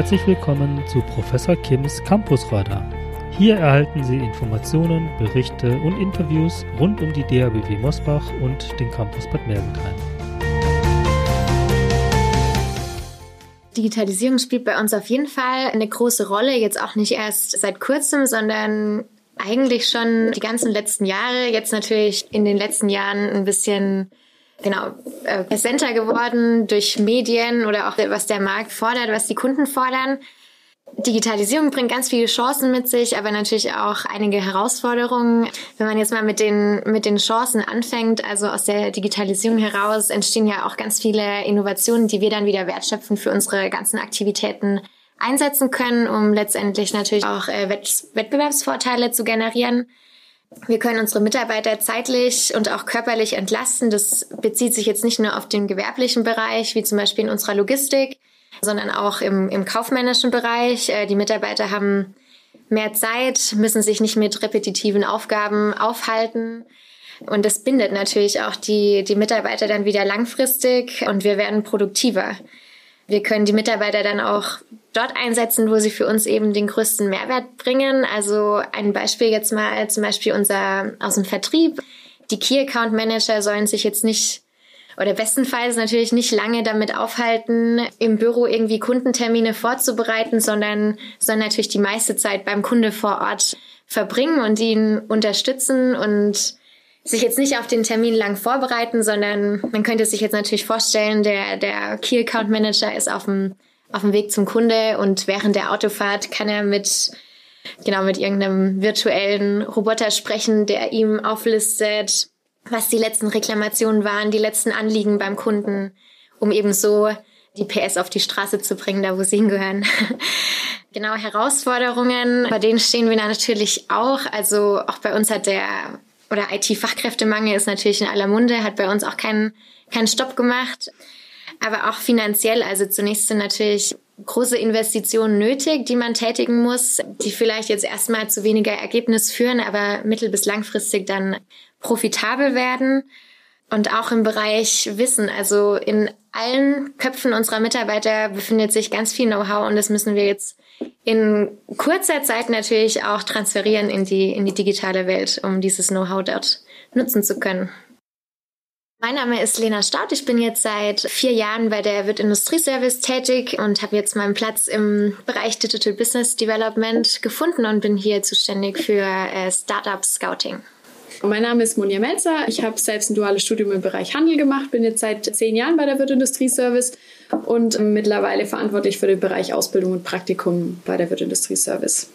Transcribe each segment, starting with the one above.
Herzlich willkommen zu Professor Kims Campusradar. Hier erhalten Sie Informationen, Berichte und Interviews rund um die DABW Mosbach und den Campus Bad Mergentheim. Digitalisierung spielt bei uns auf jeden Fall eine große Rolle, jetzt auch nicht erst seit kurzem, sondern eigentlich schon die ganzen letzten Jahre. Jetzt natürlich in den letzten Jahren ein bisschen genau äh, präsenter geworden durch Medien oder auch was der Markt fordert, was die Kunden fordern. Digitalisierung bringt ganz viele Chancen mit sich, aber natürlich auch einige Herausforderungen. Wenn man jetzt mal mit den, mit den Chancen anfängt, also aus der Digitalisierung heraus entstehen ja auch ganz viele Innovationen, die wir dann wieder wertschöpfen für unsere ganzen Aktivitäten einsetzen können, um letztendlich natürlich auch äh, Wettbewerbsvorteile zu generieren. Wir können unsere Mitarbeiter zeitlich und auch körperlich entlasten. Das bezieht sich jetzt nicht nur auf den gewerblichen Bereich, wie zum Beispiel in unserer Logistik, sondern auch im, im kaufmännischen Bereich. Äh, die Mitarbeiter haben mehr Zeit, müssen sich nicht mit repetitiven Aufgaben aufhalten. Und das bindet natürlich auch die, die Mitarbeiter dann wieder langfristig und wir werden produktiver. Wir können die Mitarbeiter dann auch dort einsetzen, wo sie für uns eben den größten Mehrwert bringen. Also ein Beispiel jetzt mal zum Beispiel unser aus dem Vertrieb. Die Key Account Manager sollen sich jetzt nicht oder bestenfalls natürlich nicht lange damit aufhalten, im Büro irgendwie Kundentermine vorzubereiten, sondern sollen natürlich die meiste Zeit beim Kunde vor Ort verbringen und ihn unterstützen und sich jetzt nicht auf den Termin lang vorbereiten, sondern man könnte sich jetzt natürlich vorstellen, der, der Key Account Manager ist auf dem, auf dem Weg zum Kunde und während der Autofahrt kann er mit, genau, mit irgendeinem virtuellen Roboter sprechen, der ihm auflistet, was die letzten Reklamationen waren, die letzten Anliegen beim Kunden, um eben so die PS auf die Straße zu bringen, da wo sie hingehören. genau, Herausforderungen, bei denen stehen wir natürlich auch. Also auch bei uns hat der, oder IT-Fachkräftemangel ist natürlich in aller Munde, hat bei uns auch keinen, keinen Stopp gemacht. Aber auch finanziell, also zunächst sind natürlich große Investitionen nötig, die man tätigen muss, die vielleicht jetzt erstmal zu weniger Ergebnis führen, aber mittel- bis langfristig dann profitabel werden. Und auch im Bereich Wissen, also in allen Köpfen unserer Mitarbeiter befindet sich ganz viel Know-how und das müssen wir jetzt in kurzer Zeit natürlich auch transferieren in die, in die digitale Welt, um dieses Know-how dort nutzen zu können. Mein Name ist Lena Staud. Ich bin jetzt seit vier Jahren bei der Wirt Industrieservice tätig und habe jetzt meinen Platz im Bereich Digital Business Development gefunden und bin hier zuständig für äh, Startup Scouting. Mein Name ist Monja Melzer. Ich habe selbst ein duales Studium im Bereich Handel gemacht, bin jetzt seit zehn Jahren bei der Wirt Industrieservice und mittlerweile verantwortlich für den Bereich Ausbildung und Praktikum bei der Wirt Industrieservice.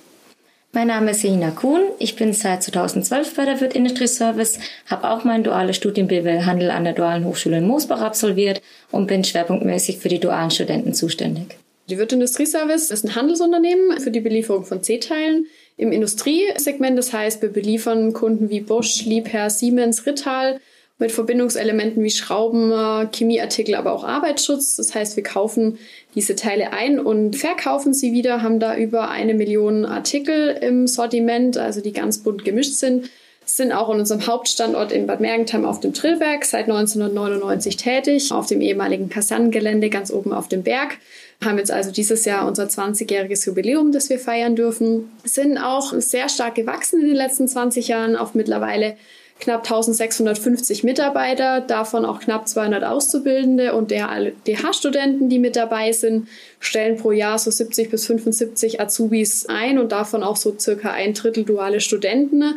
Mein Name ist Selina Kuhn. Ich bin seit 2012 bei der Wirt Industrieservice, habe auch mein duales Studium BWL Handel an der Dualen Hochschule in Moosbach absolviert und bin schwerpunktmäßig für die dualen Studenten zuständig. Die Wirt Industrieservice ist ein Handelsunternehmen für die Belieferung von C-Teilen im Industriesegment. Das heißt, wir beliefern Kunden wie Bosch, Liebherr, Siemens, Rittal mit Verbindungselementen wie Schrauben, äh, Chemieartikel, aber auch Arbeitsschutz. Das heißt, wir kaufen diese Teile ein und verkaufen sie wieder, haben da über eine Million Artikel im Sortiment, also die ganz bunt gemischt sind. Sind auch in unserem Hauptstandort in Bad Mergentheim auf dem Trillberg seit 1999 tätig, auf dem ehemaligen Kasernengelände ganz oben auf dem Berg haben jetzt also dieses Jahr unser 20-jähriges Jubiläum, das wir feiern dürfen. Sind auch sehr stark gewachsen in den letzten 20 Jahren auf mittlerweile knapp 1650 Mitarbeiter, davon auch knapp 200 Auszubildende und DH-Studenten, die mit dabei sind, stellen pro Jahr so 70 bis 75 Azubis ein und davon auch so circa ein Drittel duale Studenten.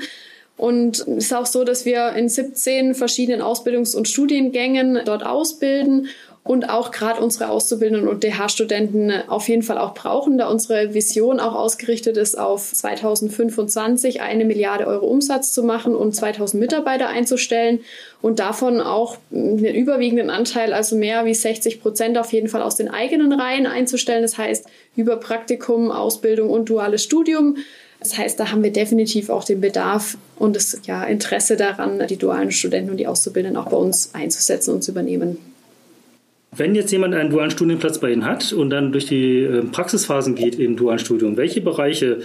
Und es ist auch so, dass wir in 17 verschiedenen Ausbildungs- und Studiengängen dort ausbilden und auch gerade unsere Auszubildenden und DH-Studenten auf jeden Fall auch brauchen, da unsere Vision auch ausgerichtet ist, auf 2025 eine Milliarde Euro Umsatz zu machen und 2000 Mitarbeiter einzustellen und davon auch einen überwiegenden Anteil, also mehr wie 60 Prozent auf jeden Fall aus den eigenen Reihen einzustellen. Das heißt, über Praktikum, Ausbildung und duales Studium. Das heißt, da haben wir definitiv auch den Bedarf und das ja, Interesse daran, die dualen Studenten und die Auszubildenden auch bei uns einzusetzen und zu übernehmen. Wenn jetzt jemand einen dualen Studienplatz bei Ihnen hat und dann durch die ähm, Praxisphasen geht im dualen Studium, welche Bereiche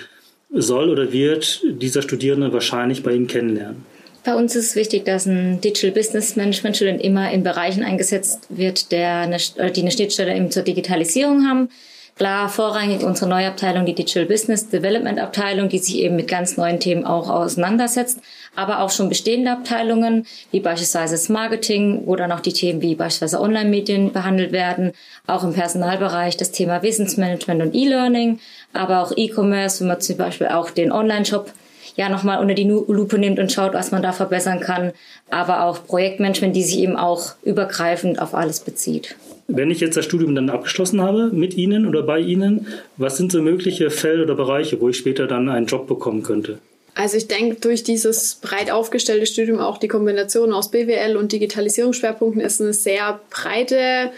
soll oder wird dieser Studierende wahrscheinlich bei Ihnen kennenlernen? Bei uns ist wichtig, dass ein Digital Business Management Student immer in Bereichen eingesetzt wird, der eine, die eine Schnittstelle eben zur Digitalisierung haben. Klar, vorrangig unsere neue Abteilung, die Digital Business Development Abteilung, die sich eben mit ganz neuen Themen auch auseinandersetzt, aber auch schon bestehende Abteilungen, wie beispielsweise das Marketing, wo dann auch die Themen wie beispielsweise Online-Medien behandelt werden, auch im Personalbereich das Thema Wissensmanagement und E-Learning, aber auch E-Commerce, wenn man zum Beispiel auch den Online-Shop ja nochmal unter die Lupe nimmt und schaut, was man da verbessern kann, aber auch Projektmanagement, die sich eben auch übergreifend auf alles bezieht. Wenn ich jetzt das Studium dann abgeschlossen habe, mit Ihnen oder bei Ihnen, was sind so mögliche Felder oder Bereiche, wo ich später dann einen Job bekommen könnte? Also ich denke, durch dieses breit aufgestellte Studium auch die Kombination aus BWL und Digitalisierungsschwerpunkten ist eine sehr breite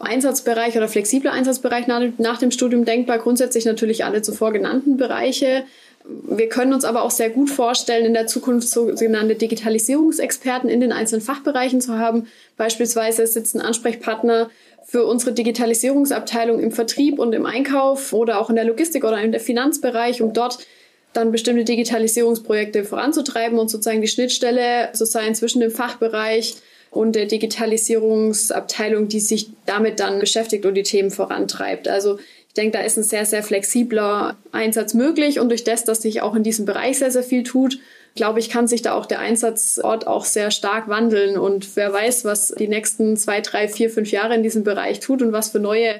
Einsatzbereich oder flexibler Einsatzbereich nach, nach dem Studium denkbar. Grundsätzlich natürlich alle zuvor genannten Bereiche. Wir können uns aber auch sehr gut vorstellen, in der Zukunft sogenannte Digitalisierungsexperten in den einzelnen Fachbereichen zu haben. Beispielsweise sitzen Ansprechpartner für unsere Digitalisierungsabteilung im Vertrieb und im Einkauf oder auch in der Logistik oder im Finanzbereich, um dort dann bestimmte Digitalisierungsprojekte voranzutreiben und sozusagen die Schnittstelle zu sein zwischen dem Fachbereich und der Digitalisierungsabteilung, die sich damit dann beschäftigt und die Themen vorantreibt. Also ich denke, da ist ein sehr, sehr flexibler Einsatz möglich und durch das, dass sich auch in diesem Bereich sehr, sehr viel tut, glaube ich, kann sich da auch der Einsatzort auch sehr stark wandeln und wer weiß, was die nächsten zwei, drei, vier, fünf Jahre in diesem Bereich tut und was für neue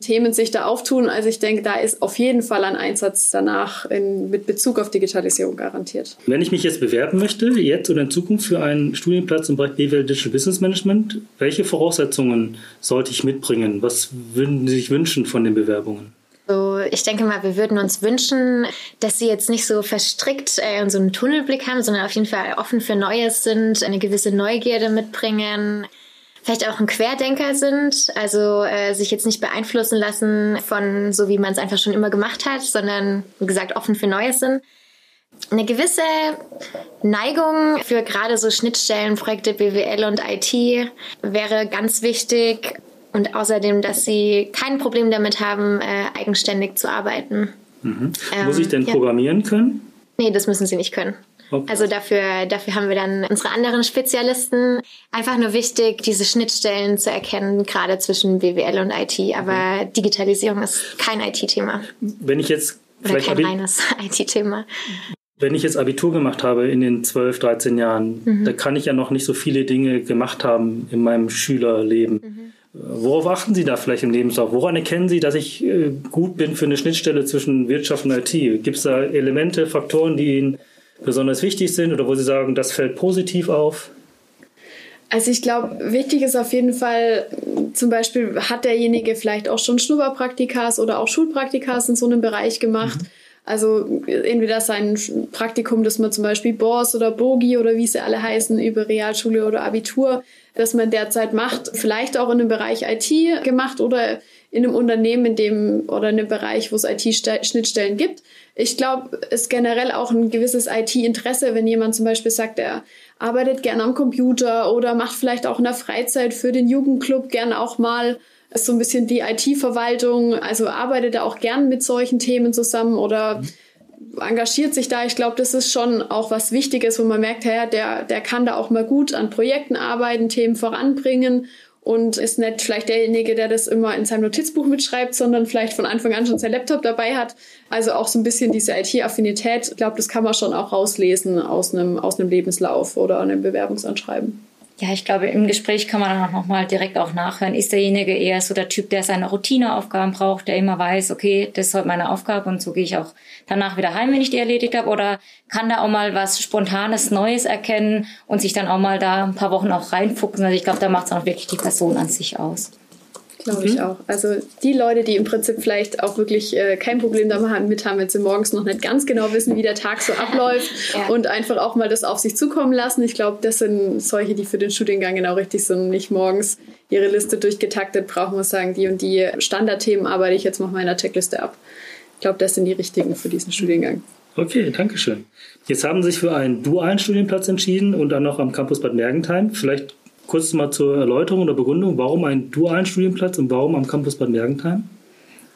Themen sich da auftun. Also ich denke, da ist auf jeden Fall ein Einsatz danach in, mit Bezug auf Digitalisierung garantiert. Wenn ich mich jetzt bewerben möchte, jetzt oder in Zukunft für einen Studienplatz im Bereich BWL Digital Business Management, welche Voraussetzungen sollte ich mitbringen? Was würden Sie sich wünschen von den Bewerbungen? So, ich denke mal, wir würden uns wünschen, dass sie jetzt nicht so verstrickt äh, so einen Tunnelblick haben, sondern auf jeden Fall offen für Neues sind, eine gewisse Neugierde mitbringen, vielleicht auch ein Querdenker sind, also äh, sich jetzt nicht beeinflussen lassen von so, wie man es einfach schon immer gemacht hat, sondern wie gesagt offen für Neues sind. Eine gewisse Neigung für gerade so Schnittstellenprojekte BWL und IT wäre ganz wichtig und außerdem, dass sie kein Problem damit haben, äh, eigenständig zu arbeiten. Mhm. Ähm, Muss ich denn ja. programmieren können? Nee, das müssen sie nicht können. Okay. Also dafür, dafür haben wir dann unsere anderen Spezialisten. Einfach nur wichtig, diese Schnittstellen zu erkennen, gerade zwischen BWL und IT. Aber mhm. Digitalisierung ist kein IT-Thema. Wenn ich jetzt Oder kein reines IT-Thema. Wenn ich jetzt Abitur gemacht habe in den 12, 13 Jahren, mhm. da kann ich ja noch nicht so viele Dinge gemacht haben in meinem Schülerleben. Worauf achten Sie da vielleicht im Lebenslauf? Woran erkennen Sie, dass ich äh, gut bin für eine Schnittstelle zwischen Wirtschaft und IT? Gibt es da Elemente, Faktoren, die Ihnen besonders wichtig sind oder wo Sie sagen, das fällt positiv auf? Also ich glaube, wichtig ist auf jeden Fall, zum Beispiel hat derjenige vielleicht auch schon Schnupperpraktikas oder auch Schulpraktikas in so einem Bereich gemacht. Mhm. Also entweder sein Praktikum, das man zum Beispiel BORS oder BOGI oder wie sie alle heißen, über Realschule oder Abitur, das man derzeit macht, vielleicht auch in dem Bereich IT gemacht oder in einem Unternehmen, in dem oder in einem Bereich, wo es IT-Schnittstellen gibt. Ich glaube, es ist generell auch ein gewisses IT-Interesse, wenn jemand zum Beispiel sagt, er arbeitet gern am Computer oder macht vielleicht auch in der Freizeit für den Jugendclub gern auch mal so ein bisschen die IT-Verwaltung, also arbeitet er auch gern mit solchen Themen zusammen oder engagiert sich da. Ich glaube, das ist schon auch was Wichtiges, wo man merkt, ja, der, der kann da auch mal gut an Projekten arbeiten, Themen voranbringen und ist nicht vielleicht derjenige, der das immer in seinem Notizbuch mitschreibt, sondern vielleicht von Anfang an schon sein Laptop dabei hat. Also auch so ein bisschen diese IT-Affinität. Ich glaube, das kann man schon auch rauslesen aus einem, aus einem Lebenslauf oder einem Bewerbungsanschreiben. Ja, ich glaube, im Gespräch kann man dann auch nochmal direkt auch nachhören. Ist derjenige eher so der Typ, der seine Routineaufgaben braucht, der immer weiß, okay, das ist heute meine Aufgabe und so gehe ich auch danach wieder heim, wenn ich die erledigt habe? Oder kann da auch mal was Spontanes, Neues erkennen und sich dann auch mal da ein paar Wochen auch reinfuchsen? Also ich glaube, da macht es auch wirklich die Person an sich aus. Glaube ich mhm. auch. Also die Leute, die im Prinzip vielleicht auch wirklich äh, kein Problem damit haben, wenn sie morgens noch nicht ganz genau wissen, wie der Tag so abläuft ja. und einfach auch mal das auf sich zukommen lassen. Ich glaube, das sind solche, die für den Studiengang genau richtig sind. Nicht morgens ihre Liste durchgetaktet brauchen und sagen, die und die Standardthemen arbeite ich jetzt mal meiner Checkliste ab. Ich glaube, das sind die richtigen für diesen Studiengang. Okay, danke schön. Jetzt haben Sie sich für einen dualen Studienplatz entschieden und dann noch am Campus Bad Mergentheim. Vielleicht kurz mal zur Erläuterung oder Begründung, warum einen dualen Studienplatz und warum am Campus Bad Mergentheim?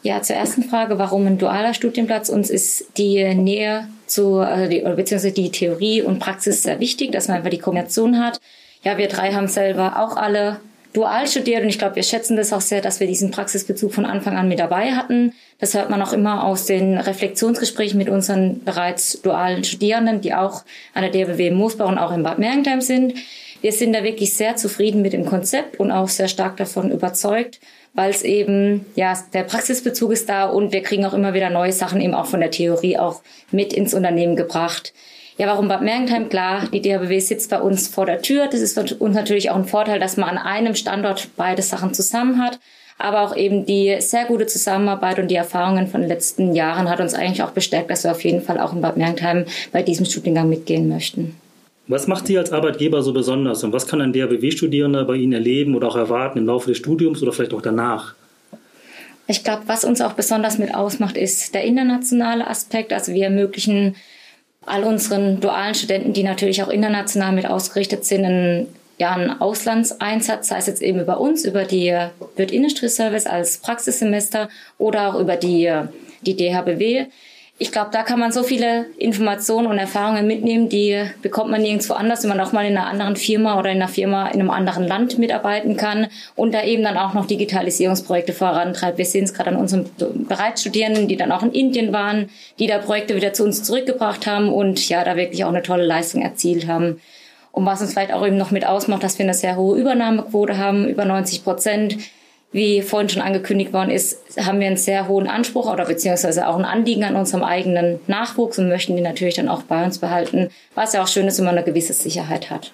Ja, zur ersten Frage, warum ein dualer Studienplatz? Uns ist die Nähe zu, also die, beziehungsweise die Theorie und Praxis sehr wichtig, dass man einfach die Kombination hat. Ja, wir drei haben selber auch alle dual studiert und ich glaube, wir schätzen das auch sehr, dass wir diesen Praxisbezug von Anfang an mit dabei hatten. Das hört man auch immer aus den Reflexionsgesprächen mit unseren bereits dualen Studierenden, die auch an der DRBW in Moosbach und auch in Bad Mergentheim sind. Wir sind da wirklich sehr zufrieden mit dem Konzept und auch sehr stark davon überzeugt, weil es eben, ja, der Praxisbezug ist da und wir kriegen auch immer wieder neue Sachen eben auch von der Theorie auch mit ins Unternehmen gebracht. Ja, warum Bad Mergentheim? Klar, die DHBW sitzt bei uns vor der Tür. Das ist für uns natürlich auch ein Vorteil, dass man an einem Standort beide Sachen zusammen hat. Aber auch eben die sehr gute Zusammenarbeit und die Erfahrungen von den letzten Jahren hat uns eigentlich auch bestärkt, dass wir auf jeden Fall auch in Bad Mergentheim bei diesem Studiengang mitgehen möchten. Was macht Sie als Arbeitgeber so besonders und was kann ein DHBW-Studierender bei Ihnen erleben oder auch erwarten im Laufe des Studiums oder vielleicht auch danach? Ich glaube, was uns auch besonders mit ausmacht, ist der internationale Aspekt. Also wir ermöglichen all unseren dualen Studenten, die natürlich auch international mit ausgerichtet sind, einen, ja, einen Auslandseinsatz, sei es jetzt eben über uns, über die Wirt Industry Service als Praxissemester oder auch über die, die DHBW ich glaube, da kann man so viele Informationen und Erfahrungen mitnehmen, die bekommt man nirgendwo anders, wenn man auch mal in einer anderen Firma oder in einer Firma in einem anderen Land mitarbeiten kann und da eben dann auch noch Digitalisierungsprojekte vorantreibt. Wir sehen es gerade an unseren Bereitstudierenden, die dann auch in Indien waren, die da Projekte wieder zu uns zurückgebracht haben und ja, da wirklich auch eine tolle Leistung erzielt haben. Und was uns vielleicht auch eben noch mit ausmacht, dass wir eine sehr hohe Übernahmequote haben, über 90 Prozent wie vorhin schon angekündigt worden ist, haben wir einen sehr hohen Anspruch oder beziehungsweise auch ein Anliegen an unserem eigenen Nachwuchs und möchten den natürlich dann auch bei uns behalten, was ja auch schön ist, wenn man eine gewisse Sicherheit hat.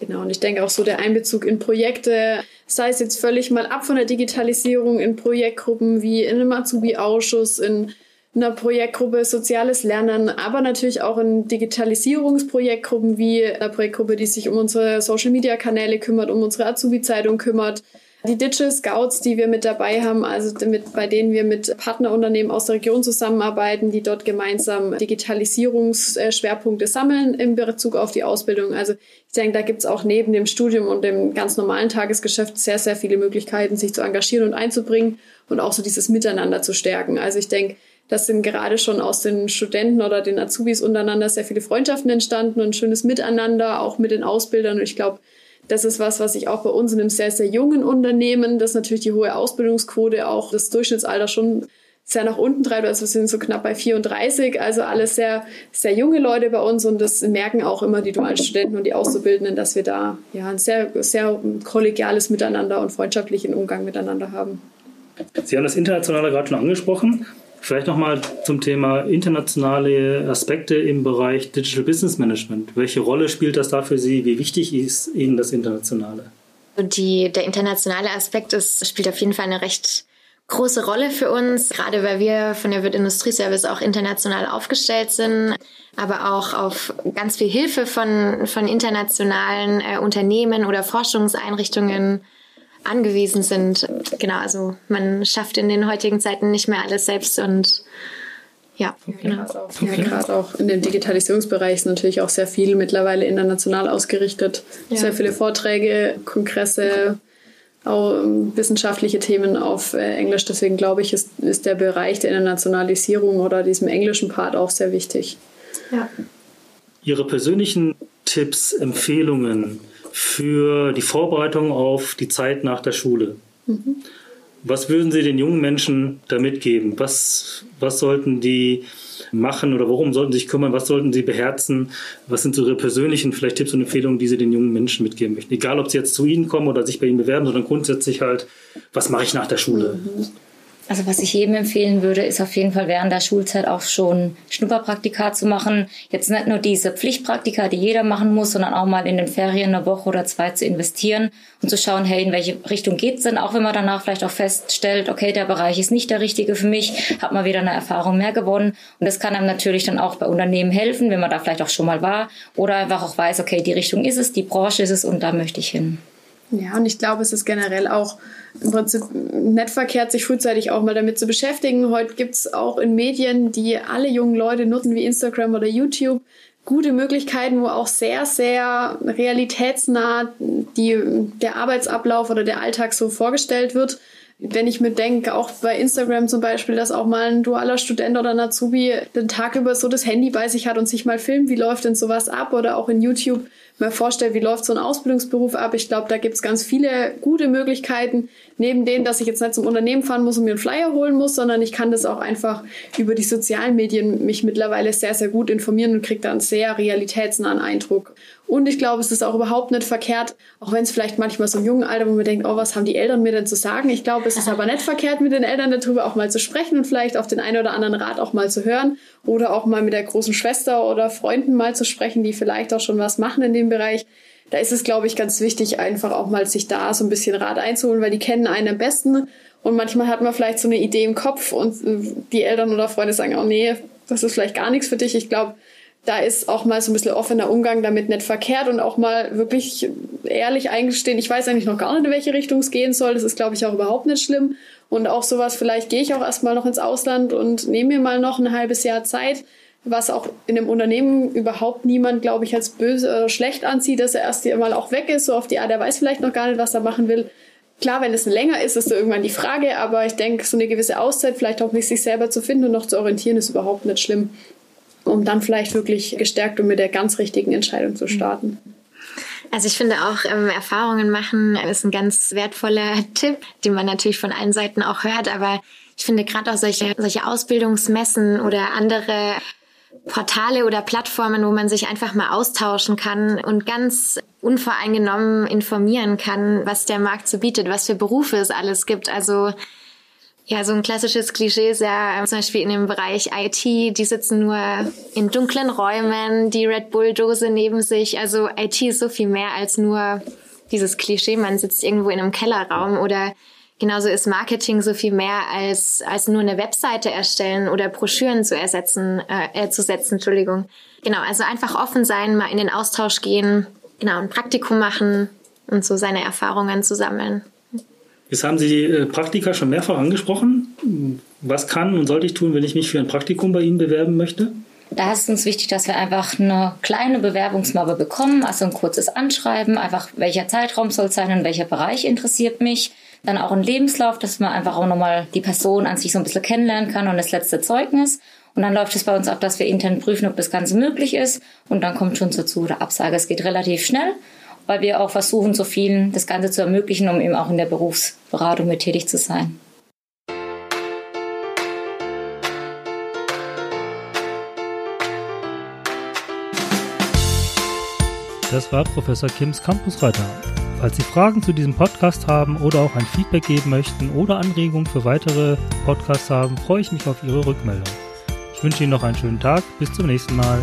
Genau, und ich denke auch so der Einbezug in Projekte, sei es jetzt völlig mal ab von der Digitalisierung in Projektgruppen wie in einem Azubi-Ausschuss, in einer Projektgruppe Soziales Lernen, aber natürlich auch in Digitalisierungsprojektgruppen wie einer Projektgruppe, die sich um unsere Social-Media-Kanäle kümmert, um unsere Azubi-Zeitung kümmert, die Digital Scouts, die wir mit dabei haben, also mit, bei denen wir mit Partnerunternehmen aus der Region zusammenarbeiten, die dort gemeinsam Digitalisierungsschwerpunkte sammeln in Bezug auf die Ausbildung. Also ich denke, da gibt es auch neben dem Studium und dem ganz normalen Tagesgeschäft sehr, sehr viele Möglichkeiten, sich zu engagieren und einzubringen und auch so dieses Miteinander zu stärken. Also ich denke, das sind gerade schon aus den Studenten oder den Azubis untereinander sehr viele Freundschaften entstanden und schönes Miteinander, auch mit den Ausbildern. Und ich glaube, das ist was, was ich auch bei uns in einem sehr, sehr jungen Unternehmen, das natürlich die hohe Ausbildungsquote auch das Durchschnittsalter schon sehr nach unten treibt. Also wir sind so knapp bei 34, also alles sehr, sehr junge Leute bei uns und das merken auch immer die dualen Studenten und die Auszubildenden, dass wir da ja ein sehr, sehr kollegiales Miteinander und freundschaftlichen Umgang miteinander haben. Sie haben das Internationale gerade schon angesprochen. Vielleicht nochmal zum Thema internationale Aspekte im Bereich Digital Business Management. Welche Rolle spielt das da für Sie? Wie wichtig ist Ihnen das Internationale? Die, der internationale Aspekt ist, spielt auf jeden Fall eine recht große Rolle für uns, gerade weil wir von der Wirt Industrieservice auch international aufgestellt sind, aber auch auf ganz viel Hilfe von, von internationalen äh, Unternehmen oder Forschungseinrichtungen angewiesen sind. Genau, also man schafft in den heutigen Zeiten nicht mehr alles selbst und ja, genau. Ja, gerade auch in dem Digitalisierungsbereich ist natürlich auch sehr viel mittlerweile international ausgerichtet. Ja. Sehr viele Vorträge, Kongresse, auch ähm, wissenschaftliche Themen auf äh, Englisch. Deswegen glaube ich, ist, ist der Bereich der Internationalisierung oder diesem englischen Part auch sehr wichtig. Ja. Ihre persönlichen Tipps, Empfehlungen, für die Vorbereitung auf die Zeit nach der Schule. Mhm. Was würden Sie den jungen Menschen da mitgeben? Was, was sollten die machen oder worum sollten sie sich kümmern? Was sollten sie beherzen? Was sind so Ihre persönlichen vielleicht Tipps und Empfehlungen, die Sie den jungen Menschen mitgeben möchten? Egal, ob sie jetzt zu Ihnen kommen oder sich bei Ihnen bewerben, sondern grundsätzlich halt, was mache ich nach der Schule? Mhm. Also was ich jedem empfehlen würde, ist auf jeden Fall während der Schulzeit auch schon Schnupperpraktika zu machen. Jetzt nicht nur diese Pflichtpraktika, die jeder machen muss, sondern auch mal in den Ferien eine Woche oder zwei zu investieren und zu schauen, hey, in welche Richtung geht's denn? Auch wenn man danach vielleicht auch feststellt, okay, der Bereich ist nicht der richtige für mich, hat man wieder eine Erfahrung mehr gewonnen. Und das kann einem natürlich dann auch bei Unternehmen helfen, wenn man da vielleicht auch schon mal war oder einfach auch weiß, okay, die Richtung ist es, die Branche ist es und da möchte ich hin. Ja, und ich glaube, es ist generell auch im Prinzip nicht verkehrt, sich frühzeitig auch mal damit zu beschäftigen. Heute gibt es auch in Medien, die alle jungen Leute nutzen, wie Instagram oder YouTube, gute Möglichkeiten, wo auch sehr, sehr realitätsnah die, der Arbeitsablauf oder der Alltag so vorgestellt wird. Wenn ich mir denke, auch bei Instagram zum Beispiel, dass auch mal ein dualer Student oder ein Azubi den Tag über so das Handy bei sich hat und sich mal filmt, wie läuft denn sowas ab? Oder auch in YouTube mal vorstellt, wie läuft so ein Ausbildungsberuf ab. Ich glaube, da gibt's ganz viele gute Möglichkeiten, neben denen, dass ich jetzt nicht zum Unternehmen fahren muss und mir einen Flyer holen muss, sondern ich kann das auch einfach über die sozialen Medien mich mittlerweile sehr, sehr gut informieren und kriege da einen sehr realitätsnahen Eindruck. Und ich glaube, es ist auch überhaupt nicht verkehrt, auch wenn es vielleicht manchmal so im jungen Alter, wo man denkt, oh, was haben die Eltern mir denn zu sagen? Ich glaube, es ist aber nicht verkehrt, mit den Eltern darüber auch mal zu sprechen und vielleicht auf den einen oder anderen Rat auch mal zu hören oder auch mal mit der großen Schwester oder Freunden mal zu sprechen, die vielleicht auch schon was machen in dem Bereich. Da ist es, glaube ich, ganz wichtig, einfach auch mal sich da so ein bisschen Rat einzuholen, weil die kennen einen am besten. Und manchmal hat man vielleicht so eine Idee im Kopf und die Eltern oder Freunde sagen, oh nee, das ist vielleicht gar nichts für dich. Ich glaube, da ist auch mal so ein bisschen offener Umgang damit nicht verkehrt und auch mal wirklich ehrlich eingestehen, ich weiß eigentlich noch gar nicht, in welche Richtung es gehen soll. Das ist, glaube ich, auch überhaupt nicht schlimm. Und auch sowas, vielleicht gehe ich auch erstmal noch ins Ausland und nehme mir mal noch ein halbes Jahr Zeit, was auch in einem Unternehmen überhaupt niemand, glaube ich, als böse oder schlecht anzieht, dass er erst mal auch weg ist, so auf die Art, er weiß vielleicht noch gar nicht, was er machen will. Klar, wenn es länger ist, ist so irgendwann die Frage, aber ich denke, so eine gewisse Auszeit, vielleicht auch nicht sich selber zu finden und noch zu orientieren, ist überhaupt nicht schlimm um dann vielleicht wirklich gestärkt und mit der ganz richtigen Entscheidung zu starten. Also ich finde auch ähm, Erfahrungen machen ist ein ganz wertvoller Tipp, den man natürlich von allen Seiten auch hört. Aber ich finde gerade auch solche, solche Ausbildungsmessen oder andere Portale oder Plattformen, wo man sich einfach mal austauschen kann und ganz unvoreingenommen informieren kann, was der Markt so bietet, was für Berufe es alles gibt. Also ja, so ein klassisches Klischee ist ja zum Beispiel in dem Bereich IT, die sitzen nur in dunklen Räumen, die Red Bull-Dose neben sich. Also IT ist so viel mehr als nur dieses Klischee, man sitzt irgendwo in einem Kellerraum oder genauso ist Marketing so viel mehr als, als nur eine Webseite erstellen oder Broschüren zu ersetzen, äh, zu setzen, Entschuldigung. Genau, also einfach offen sein, mal in den Austausch gehen, genau, ein Praktikum machen und so seine Erfahrungen zu sammeln. Jetzt haben Sie äh, Praktika schon mehrfach angesprochen. Was kann und sollte ich tun, wenn ich mich für ein Praktikum bei Ihnen bewerben möchte? Da ist es uns wichtig, dass wir einfach eine kleine Bewerbungsmappe bekommen, also ein kurzes Anschreiben, einfach welcher Zeitraum soll es sein und welcher Bereich interessiert mich. Dann auch ein Lebenslauf, dass man einfach auch nochmal die Person an sich so ein bisschen kennenlernen kann und das letzte Zeugnis. Und dann läuft es bei uns ab, dass wir intern prüfen, ob das Ganze möglich ist. Und dann kommt schon dazu der Absage. Es geht relativ schnell weil wir auch versuchen, so vielen das Ganze zu ermöglichen, um eben auch in der Berufsberatung mit tätig zu sein. Das war Professor Kims Campusreiter. Falls Sie Fragen zu diesem Podcast haben oder auch ein Feedback geben möchten oder Anregungen für weitere Podcasts haben, freue ich mich auf Ihre Rückmeldung. Ich wünsche Ihnen noch einen schönen Tag. Bis zum nächsten Mal.